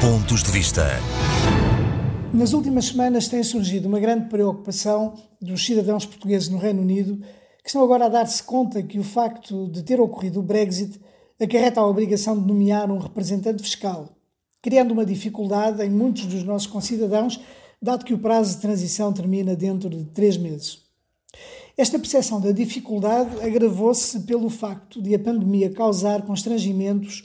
Pontos de Vista. Nas últimas semanas tem surgido uma grande preocupação dos cidadãos portugueses no Reino Unido que estão agora a dar-se conta que o facto de ter ocorrido o Brexit acarreta a obrigação de nomear um representante fiscal, criando uma dificuldade em muitos dos nossos concidadãos, dado que o prazo de transição termina dentro de três meses. Esta percepção da dificuldade agravou-se pelo facto de a pandemia causar constrangimentos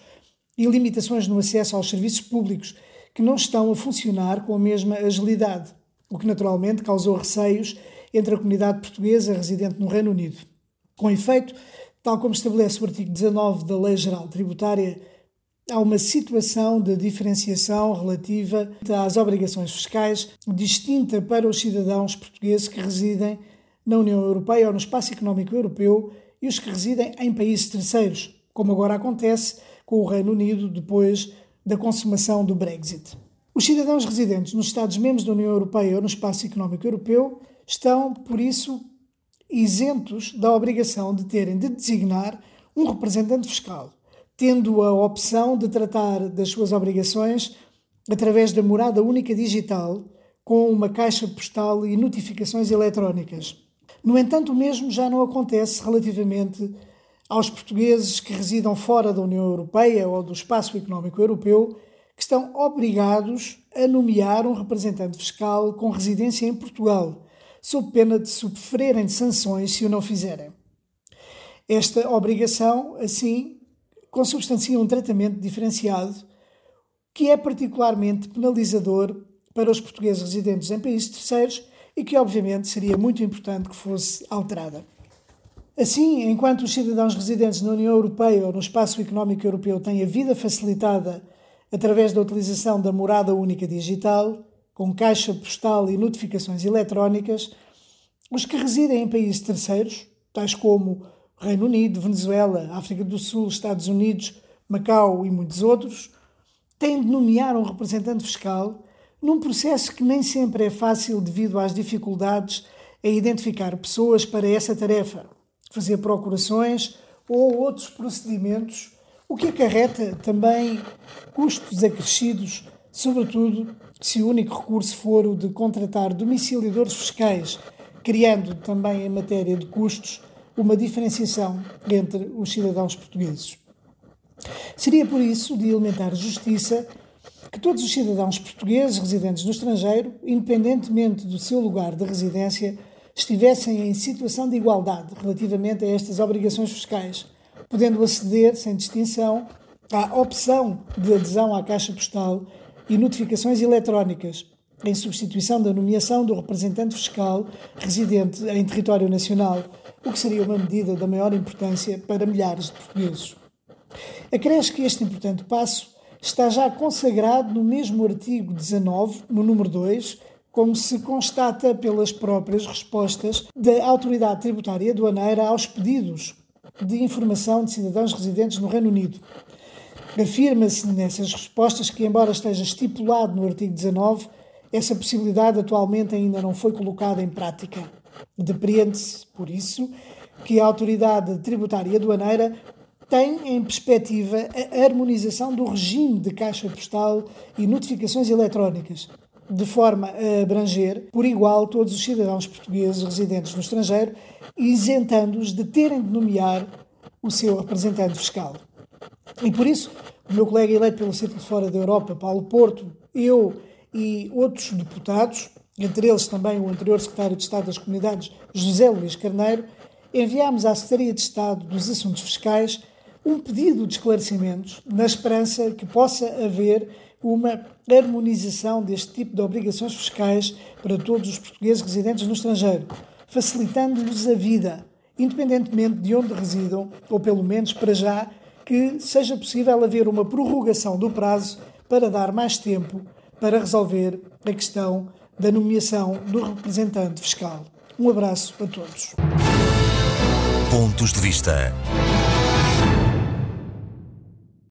e limitações no acesso aos serviços públicos que não estão a funcionar com a mesma agilidade, o que naturalmente causou receios entre a comunidade portuguesa residente no Reino Unido. Com efeito, tal como estabelece o artigo 19 da Lei Geral Tributária, há uma situação de diferenciação relativa às obrigações fiscais distinta para os cidadãos portugueses que residem na União Europeia ou no Espaço Económico Europeu e os que residem em países terceiros, como agora acontece com o Reino Unido depois da consumação do Brexit. Os cidadãos residentes nos Estados-membros da União Europeia ou no Espaço Económico Europeu estão, por isso, isentos da obrigação de terem de designar um representante fiscal, tendo a opção de tratar das suas obrigações através da morada única digital, com uma caixa postal e notificações eletrónicas. No entanto, o mesmo já não acontece relativamente aos portugueses que residam fora da União Europeia ou do Espaço Económico Europeu, que estão obrigados a nomear um representante fiscal com residência em Portugal, sob pena de sofrerem sanções se o não fizerem. Esta obrigação, assim, consubstancia um tratamento diferenciado que é particularmente penalizador para os portugueses residentes em países terceiros e que, obviamente, seria muito importante que fosse alterada. Assim, enquanto os cidadãos residentes na União Europeia ou no Espaço Económico Europeu têm a vida facilitada através da utilização da morada única digital, com caixa postal e notificações eletrónicas, os que residem em países terceiros, tais como Reino Unido, Venezuela, África do Sul, Estados Unidos, Macau e muitos outros, têm de nomear um representante fiscal num processo que nem sempre é fácil devido às dificuldades em identificar pessoas para essa tarefa fazer procurações ou outros procedimentos, o que acarreta também custos acrescidos, sobretudo se o único recurso for o de contratar domiciliadores fiscais, criando também em matéria de custos uma diferenciação entre os cidadãos portugueses. Seria por isso de elementar justiça que todos os cidadãos portugueses residentes no estrangeiro, independentemente do seu lugar de residência, estivessem em situação de igualdade relativamente a estas obrigações fiscais, podendo aceder, sem distinção, à opção de adesão à Caixa Postal e notificações eletrónicas, em substituição da nomeação do representante fiscal residente em território nacional, o que seria uma medida da maior importância para milhares de portugueses. Acresce que este importante passo está já consagrado no mesmo artigo 19, no número 2, como se constata pelas próprias respostas da Autoridade Tributária Aduaneira aos pedidos de informação de cidadãos residentes no Reino Unido. Afirma-se nessas respostas que, embora esteja estipulado no artigo 19, essa possibilidade atualmente ainda não foi colocada em prática. Depreende-se, por isso, que a Autoridade Tributária Aduaneira tem em perspectiva a harmonização do regime de caixa postal e notificações eletrónicas, de forma a abranger por igual todos os cidadãos portugueses residentes no estrangeiro, isentando-os de terem de nomear o seu representante fiscal. E por isso, o meu colega eleito pelo Círculo de Fora da Europa, Paulo Porto, eu e outros deputados, entre eles também o anterior secretário de Estado das Comunidades, José Luís Carneiro, enviámos à Secretaria de Estado dos Assuntos Fiscais um pedido de esclarecimentos, na esperança que possa haver uma harmonização deste tipo de obrigações fiscais para todos os portugueses residentes no estrangeiro, facilitando-lhes a vida, independentemente de onde residam, ou pelo menos para já, que seja possível haver uma prorrogação do prazo para dar mais tempo para resolver a questão da nomeação do representante fiscal. Um abraço a todos. Pontos de vista.